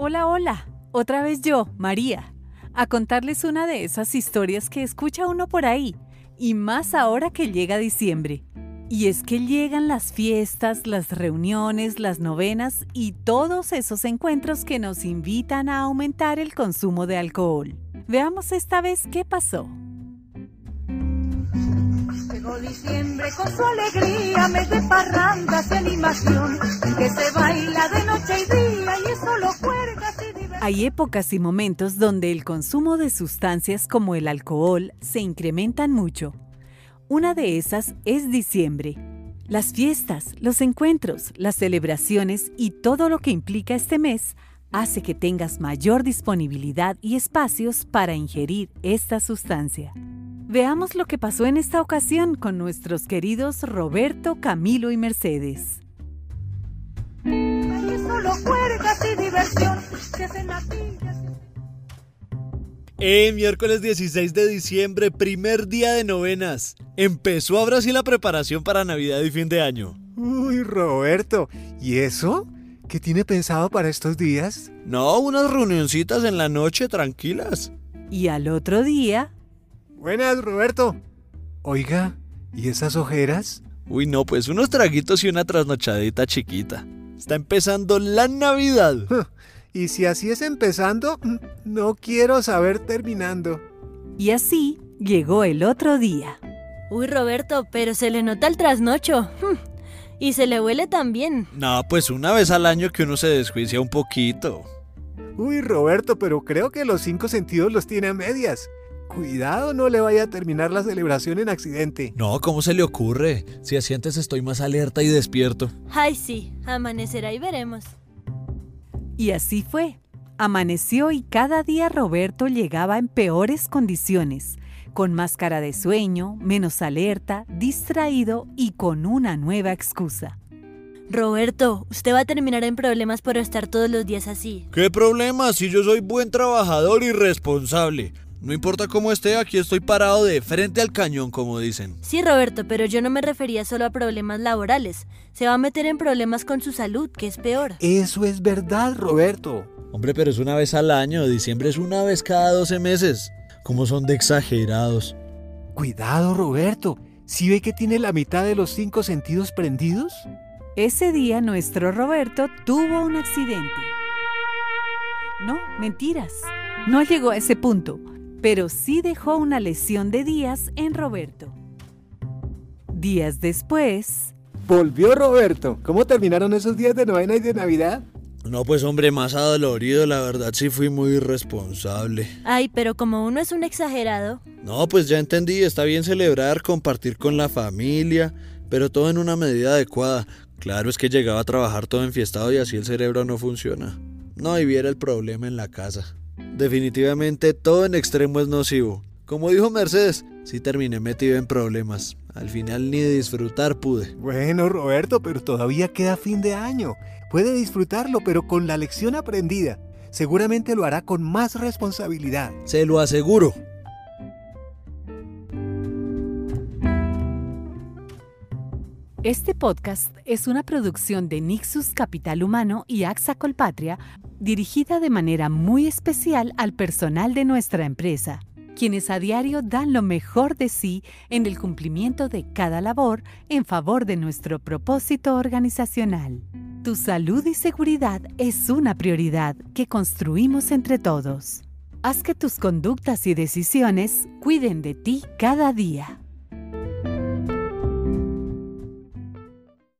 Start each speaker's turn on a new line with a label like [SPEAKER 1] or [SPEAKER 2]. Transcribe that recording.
[SPEAKER 1] Hola, hola, otra vez yo, María, a contarles una de esas historias que escucha uno por ahí, y más ahora que llega diciembre. Y es que llegan las fiestas, las reuniones, las novenas y todos esos encuentros que nos invitan a aumentar el consumo de alcohol. Veamos esta vez qué pasó.
[SPEAKER 2] Llegó diciembre con su alegría, mes de parrandas y animación, que se baila de noche y día
[SPEAKER 1] Hay épocas y momentos donde el consumo de sustancias como el alcohol se incrementan mucho. Una de esas es diciembre. Las fiestas, los encuentros, las celebraciones y todo lo que implica este mes hace que tengas mayor disponibilidad y espacios para ingerir esta sustancia. Veamos lo que pasó en esta ocasión con nuestros queridos Roberto, Camilo y Mercedes.
[SPEAKER 3] Eh, miércoles 16 de diciembre, primer día de novenas. Empezó ahora sí la preparación para Navidad y fin de año.
[SPEAKER 4] Uy, Roberto, ¿y eso? ¿Qué tiene pensado para estos días?
[SPEAKER 3] No, unas reunioncitas en la noche tranquilas.
[SPEAKER 1] Y al otro día,
[SPEAKER 4] Buenas, Roberto. Oiga, ¿y esas ojeras?
[SPEAKER 3] Uy, no, pues unos traguitos y una trasnochadita chiquita. Está empezando la Navidad.
[SPEAKER 4] Y si así es empezando, mm, no quiero saber terminando.
[SPEAKER 1] y así llegó el otro día.
[SPEAKER 5] Uy, Roberto, pero se le nota el trasnocho. Hmm. Y se le huele también.
[SPEAKER 3] No, pues una vez al año que uno se desjuicia un poquito.
[SPEAKER 4] Uy, Roberto, pero creo que los cinco sentidos los tiene a medias. Cuidado, no le vaya a terminar la celebración en accidente.
[SPEAKER 3] No, ¿cómo se le ocurre? Si así antes estoy más alerta y despierto.
[SPEAKER 5] Ay, sí, amanecerá y veremos.
[SPEAKER 1] Y así fue. Amaneció y cada día Roberto llegaba en peores condiciones, con más cara de sueño, menos alerta, distraído y con una nueva excusa.
[SPEAKER 5] Roberto, usted va a terminar en problemas por estar todos los días así.
[SPEAKER 3] ¿Qué problema si yo soy buen trabajador y responsable? No importa cómo esté, aquí estoy parado de frente al cañón, como dicen.
[SPEAKER 5] Sí, Roberto, pero yo no me refería solo a problemas laborales. Se va a meter en problemas con su salud, que es peor.
[SPEAKER 4] Eso es verdad, Roberto.
[SPEAKER 3] Hombre, pero es una vez al año, diciembre es una vez cada 12 meses. ¿Cómo son de exagerados?
[SPEAKER 4] Cuidado, Roberto. ¿Sí ve que tiene la mitad de los cinco sentidos prendidos?
[SPEAKER 1] Ese día nuestro Roberto tuvo un accidente. No, mentiras. No llegó a ese punto, pero sí dejó una lesión de días en Roberto. Días después,
[SPEAKER 4] Volvió Roberto. ¿Cómo terminaron esos días de novena y de Navidad?
[SPEAKER 3] No, pues hombre, más adolorido, la verdad sí fui muy irresponsable.
[SPEAKER 5] Ay, pero como uno es un exagerado.
[SPEAKER 3] No, pues ya entendí, está bien celebrar, compartir con la familia, pero todo en una medida adecuada. Claro es que llegaba a trabajar todo enfiestado y así el cerebro no funciona. No, y viera el problema en la casa. Definitivamente todo en extremo es nocivo. Como dijo Mercedes, sí terminé metido en problemas. Al final ni disfrutar pude.
[SPEAKER 4] Bueno, Roberto, pero todavía queda fin de año. Puede disfrutarlo, pero con la lección aprendida. Seguramente lo hará con más responsabilidad.
[SPEAKER 3] Se lo aseguro.
[SPEAKER 1] este podcast es una producción de Nixus Capital Humano y AXA Colpatria, dirigida de manera muy especial al personal de nuestra empresa, quienes a diario dan lo mejor de sí en el cumplimiento de cada labor en favor de nuestro propósito organizacional. Tu salud y seguridad es una prioridad que construimos entre todos. Haz que tus conductas y decisiones cuiden de ti cada día.